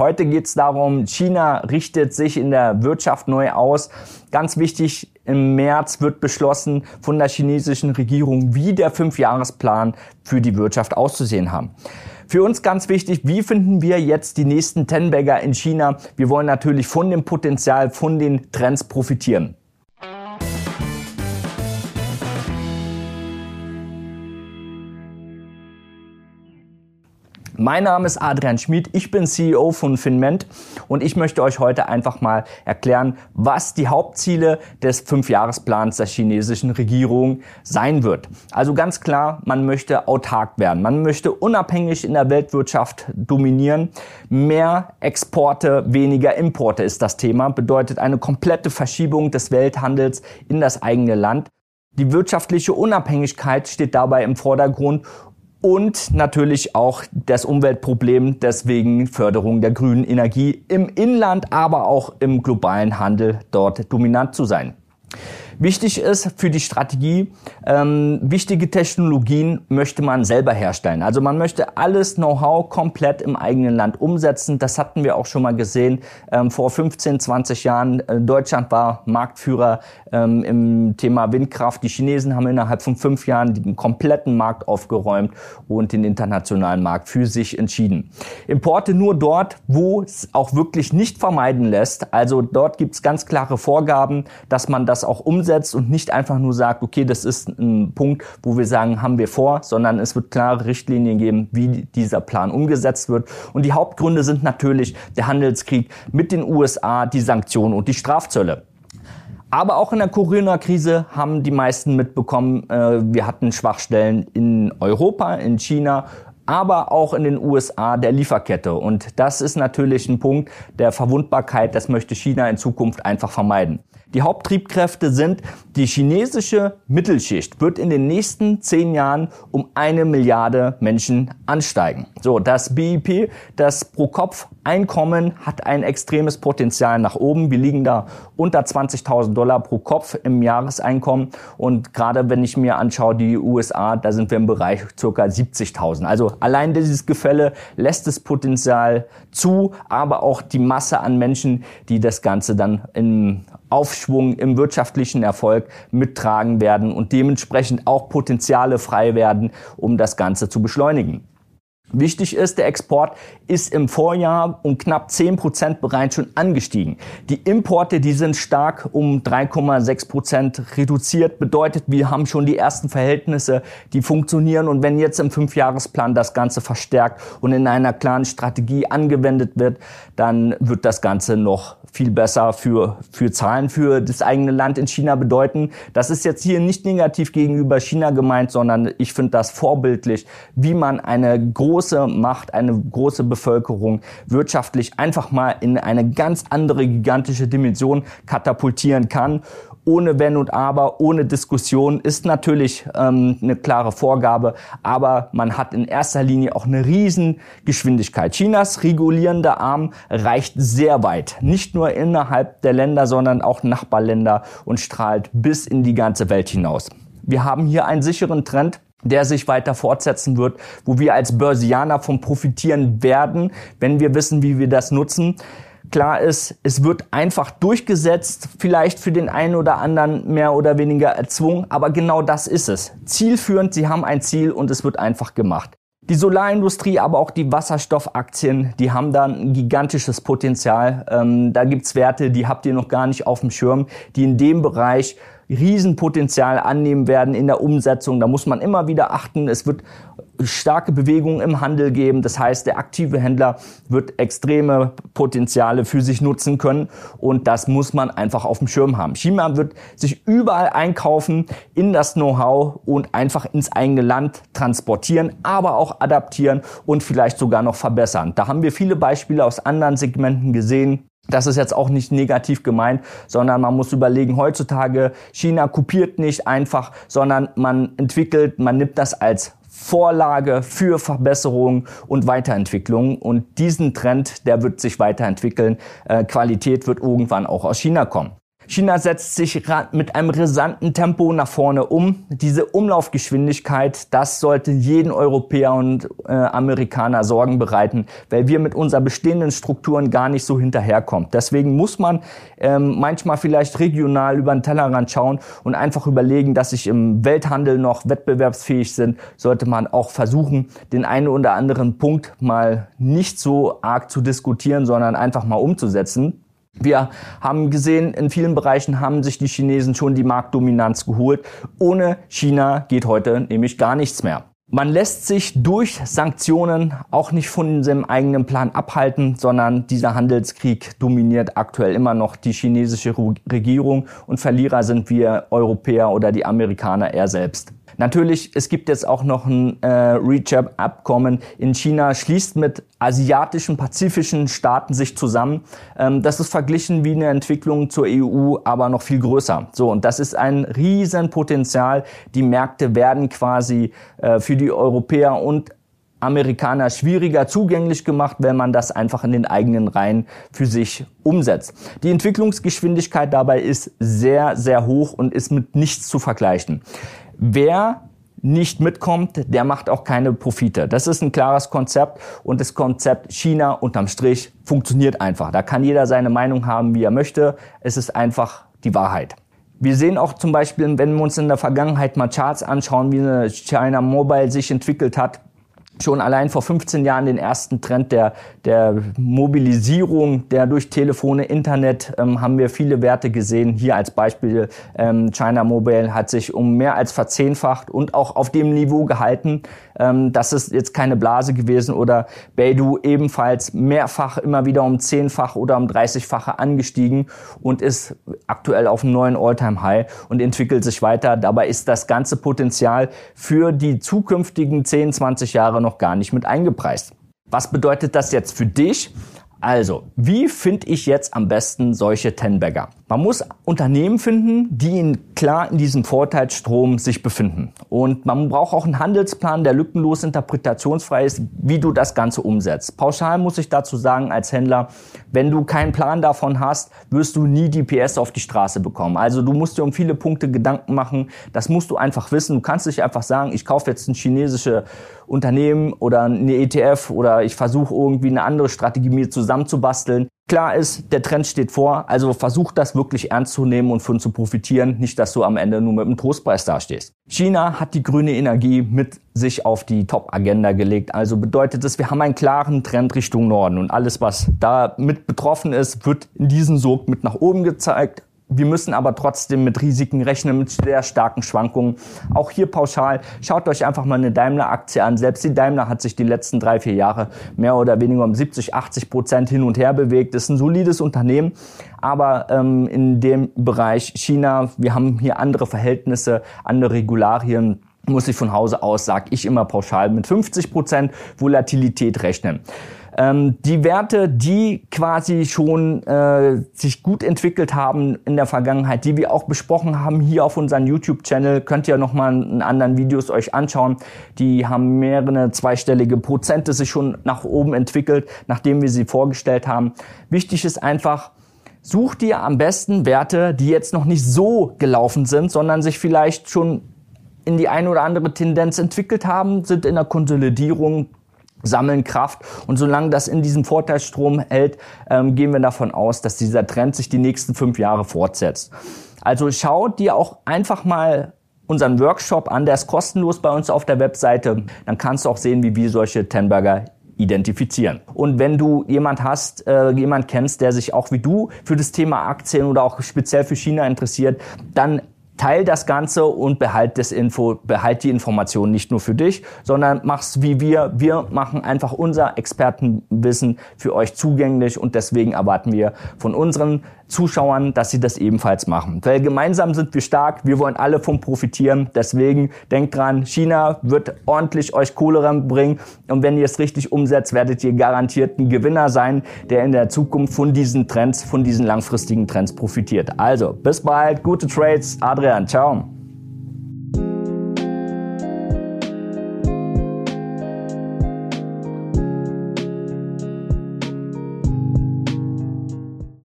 Heute geht es darum, China richtet sich in der Wirtschaft neu aus. Ganz wichtig, im März wird beschlossen von der chinesischen Regierung, wie der Fünfjahresplan für die Wirtschaft auszusehen haben. Für uns ganz wichtig, wie finden wir jetzt die nächsten Ten-Bagger in China? Wir wollen natürlich von dem Potenzial, von den Trends profitieren. Mein Name ist Adrian Schmid, ich bin CEO von Finment und ich möchte euch heute einfach mal erklären, was die Hauptziele des Fünfjahresplans der chinesischen Regierung sein wird. Also ganz klar, man möchte autark werden, man möchte unabhängig in der Weltwirtschaft dominieren. Mehr Exporte, weniger Importe ist das Thema, bedeutet eine komplette Verschiebung des Welthandels in das eigene Land. Die wirtschaftliche Unabhängigkeit steht dabei im Vordergrund und natürlich auch das Umweltproblem, deswegen Förderung der grünen Energie im Inland, aber auch im globalen Handel dort dominant zu sein. Wichtig ist für die Strategie, ähm, wichtige Technologien möchte man selber herstellen. Also man möchte alles Know-how komplett im eigenen Land umsetzen. Das hatten wir auch schon mal gesehen ähm, vor 15, 20 Jahren. Äh, Deutschland war Marktführer ähm, im Thema Windkraft. Die Chinesen haben innerhalb von fünf Jahren den kompletten Markt aufgeräumt und den internationalen Markt für sich entschieden. Importe nur dort, wo es auch wirklich nicht vermeiden lässt. Also dort gibt es ganz klare Vorgaben, dass man das auch umsetzt umsetzt und nicht einfach nur sagt, okay, das ist ein Punkt, wo wir sagen, haben wir vor, sondern es wird klare Richtlinien geben, wie dieser Plan umgesetzt wird. Und die Hauptgründe sind natürlich der Handelskrieg mit den USA, die Sanktionen und die Strafzölle. Aber auch in der Corona-Krise haben die meisten mitbekommen, äh, wir hatten Schwachstellen in Europa, in China, aber auch in den USA der Lieferkette. Und das ist natürlich ein Punkt der Verwundbarkeit. Das möchte China in Zukunft einfach vermeiden. Die Haupttriebkräfte sind, die chinesische Mittelschicht wird in den nächsten zehn Jahren um eine Milliarde Menschen ansteigen. So, das BIP, das Pro-Kopf-Einkommen hat ein extremes Potenzial nach oben. Wir liegen da unter 20.000 Dollar pro Kopf im Jahreseinkommen. Und gerade wenn ich mir anschaue, die USA, da sind wir im Bereich circa 70.000. Also allein dieses Gefälle lässt das Potenzial zu, aber auch die Masse an Menschen, die das Ganze dann im Aufschwung im wirtschaftlichen Erfolg mittragen werden und dementsprechend auch Potenziale frei werden, um das Ganze zu beschleunigen. Wichtig ist, der Export ist im Vorjahr um knapp 10 Prozent bereits schon angestiegen. Die Importe, die sind stark um 3,6 Prozent reduziert. Bedeutet, wir haben schon die ersten Verhältnisse, die funktionieren. Und wenn jetzt im Fünfjahresplan das Ganze verstärkt und in einer klaren Strategie angewendet wird, dann wird das Ganze noch viel besser für, für Zahlen für das eigene Land in China bedeuten. Das ist jetzt hier nicht negativ gegenüber China gemeint, sondern ich finde das vorbildlich, wie man eine große Macht, eine große Bevölkerung wirtschaftlich einfach mal in eine ganz andere gigantische Dimension katapultieren kann ohne Wenn und Aber, ohne Diskussion, ist natürlich ähm, eine klare Vorgabe, aber man hat in erster Linie auch eine Riesengeschwindigkeit. Chinas regulierender Arm reicht sehr weit, nicht nur innerhalb der Länder, sondern auch Nachbarländer und strahlt bis in die ganze Welt hinaus. Wir haben hier einen sicheren Trend, der sich weiter fortsetzen wird, wo wir als Börsianer von profitieren werden, wenn wir wissen, wie wir das nutzen. Klar ist, es wird einfach durchgesetzt, vielleicht für den einen oder anderen mehr oder weniger erzwungen, aber genau das ist es. Zielführend, sie haben ein Ziel und es wird einfach gemacht. Die Solarindustrie, aber auch die Wasserstoffaktien, die haben da ein gigantisches Potenzial. Ähm, da gibt's Werte, die habt ihr noch gar nicht auf dem Schirm, die in dem Bereich Riesenpotenzial annehmen werden in der Umsetzung. Da muss man immer wieder achten. Es wird starke Bewegungen im Handel geben. Das heißt, der aktive Händler wird extreme Potenziale für sich nutzen können und das muss man einfach auf dem Schirm haben. China wird sich überall einkaufen in das Know-how und einfach ins eigene Land transportieren, aber auch adaptieren und vielleicht sogar noch verbessern. Da haben wir viele Beispiele aus anderen Segmenten gesehen. Das ist jetzt auch nicht negativ gemeint, sondern man muss überlegen, heutzutage China kopiert nicht einfach, sondern man entwickelt, man nimmt das als Vorlage für Verbesserung und Weiterentwicklung. Und diesen Trend, der wird sich weiterentwickeln. Äh, Qualität wird irgendwann auch aus China kommen. China setzt sich mit einem rasanten Tempo nach vorne um. Diese Umlaufgeschwindigkeit, das sollte jeden Europäer und äh, Amerikaner Sorgen bereiten, weil wir mit unseren bestehenden Strukturen gar nicht so hinterherkommen. Deswegen muss man ähm, manchmal vielleicht regional über den Tellerrand schauen und einfach überlegen, dass sich im Welthandel noch wettbewerbsfähig sind, sollte man auch versuchen, den einen oder anderen Punkt mal nicht so arg zu diskutieren, sondern einfach mal umzusetzen. Wir haben gesehen, in vielen Bereichen haben sich die Chinesen schon die Marktdominanz geholt. Ohne China geht heute nämlich gar nichts mehr. Man lässt sich durch Sanktionen auch nicht von seinem eigenen Plan abhalten, sondern dieser Handelskrieg dominiert aktuell immer noch die chinesische Regierung und Verlierer sind wir Europäer oder die Amerikaner eher selbst. Natürlich, es gibt jetzt auch noch ein äh, REACH-Abkommen in China, schließt mit asiatischen, pazifischen Staaten sich zusammen. Ähm, das ist verglichen wie eine Entwicklung zur EU, aber noch viel größer. So, und das ist ein Riesenpotenzial. Die Märkte werden quasi äh, für die Europäer und Amerikaner schwieriger zugänglich gemacht, wenn man das einfach in den eigenen Reihen für sich umsetzt. Die Entwicklungsgeschwindigkeit dabei ist sehr, sehr hoch und ist mit nichts zu vergleichen. Wer nicht mitkommt, der macht auch keine Profite. Das ist ein klares Konzept und das Konzept China unterm Strich funktioniert einfach. Da kann jeder seine Meinung haben, wie er möchte. Es ist einfach die Wahrheit. Wir sehen auch zum Beispiel, wenn wir uns in der Vergangenheit mal Charts anschauen, wie eine China Mobile sich entwickelt hat, schon allein vor 15 Jahren den ersten Trend der, der Mobilisierung, der durch Telefone, Internet, ähm, haben wir viele Werte gesehen. Hier als Beispiel ähm, China Mobile hat sich um mehr als verzehnfacht und auch auf dem Niveau gehalten. Ähm, das ist jetzt keine Blase gewesen oder Beidou ebenfalls mehrfach immer wieder um zehnfach oder um 30-fache angestiegen und ist aktuell auf einem neuen Alltime high und entwickelt sich weiter. Dabei ist das ganze Potenzial für die zukünftigen 10, 20 Jahre noch noch gar nicht mit eingepreist. Was bedeutet das jetzt für dich? Also, wie finde ich jetzt am besten solche Ten-Bagger? Man muss Unternehmen finden, die in, klar in diesem Vorteilsstrom sich befinden. Und man braucht auch einen Handelsplan, der lückenlos interpretationsfrei ist, wie du das Ganze umsetzt. Pauschal muss ich dazu sagen, als Händler, wenn du keinen Plan davon hast, wirst du nie die PS auf die Straße bekommen. Also du musst dir um viele Punkte Gedanken machen. Das musst du einfach wissen. Du kannst nicht einfach sagen, ich kaufe jetzt ein chinesisches Unternehmen oder eine ETF oder ich versuche irgendwie eine andere Strategie mir zusammenzubasteln. Klar ist, der Trend steht vor, also versuch das wirklich ernst zu nehmen und von zu profitieren, nicht dass du am Ende nur mit einem Trostpreis dastehst. China hat die grüne Energie mit sich auf die Top-Agenda gelegt, also bedeutet es, wir haben einen klaren Trend Richtung Norden. Und alles, was da mit betroffen ist, wird in diesem Sog mit nach oben gezeigt, wir müssen aber trotzdem mit Risiken rechnen, mit sehr starken Schwankungen. Auch hier pauschal, schaut euch einfach mal eine Daimler-Aktie an. Selbst die Daimler hat sich die letzten drei, vier Jahre mehr oder weniger um 70, 80 Prozent hin und her bewegt. Ist ein solides Unternehmen, aber ähm, in dem Bereich China, wir haben hier andere Verhältnisse, andere Regularien muss ich von Hause aus, sage ich immer pauschal, mit 50 Prozent Volatilität rechnen. Ähm, die Werte, die quasi schon äh, sich gut entwickelt haben in der Vergangenheit, die wir auch besprochen haben hier auf unserem YouTube-Channel, könnt ihr nochmal in anderen Videos euch anschauen. Die haben mehrere zweistellige Prozente sich schon nach oben entwickelt, nachdem wir sie vorgestellt haben. Wichtig ist einfach, Such dir am besten Werte, die jetzt noch nicht so gelaufen sind, sondern sich vielleicht schon in die eine oder andere Tendenz entwickelt haben, sind in der Konsolidierung, sammeln Kraft. Und solange das in diesem Vorteilsstrom hält, ähm, gehen wir davon aus, dass dieser Trend sich die nächsten fünf Jahre fortsetzt. Also schau dir auch einfach mal unseren Workshop an, der ist kostenlos bei uns auf der Webseite. Dann kannst du auch sehen, wie wir solche Tenberger identifizieren. Und wenn du jemand hast, äh, jemand kennst, der sich auch wie du für das Thema Aktien oder auch speziell für China interessiert, dann teil das Ganze und behalt das Info, behalt die Information nicht nur für dich, sondern mach's wie wir. Wir machen einfach unser Expertenwissen für euch zugänglich und deswegen erwarten wir von unseren Zuschauern, dass sie das ebenfalls machen. Weil gemeinsam sind wir stark, wir wollen alle vom profitieren. Deswegen denkt dran, China wird ordentlich euch Kohle bringen und wenn ihr es richtig umsetzt, werdet ihr garantiert ein Gewinner sein, der in der Zukunft von diesen Trends, von diesen langfristigen Trends profitiert. Also, bis bald, gute Trades. Adrian, ciao.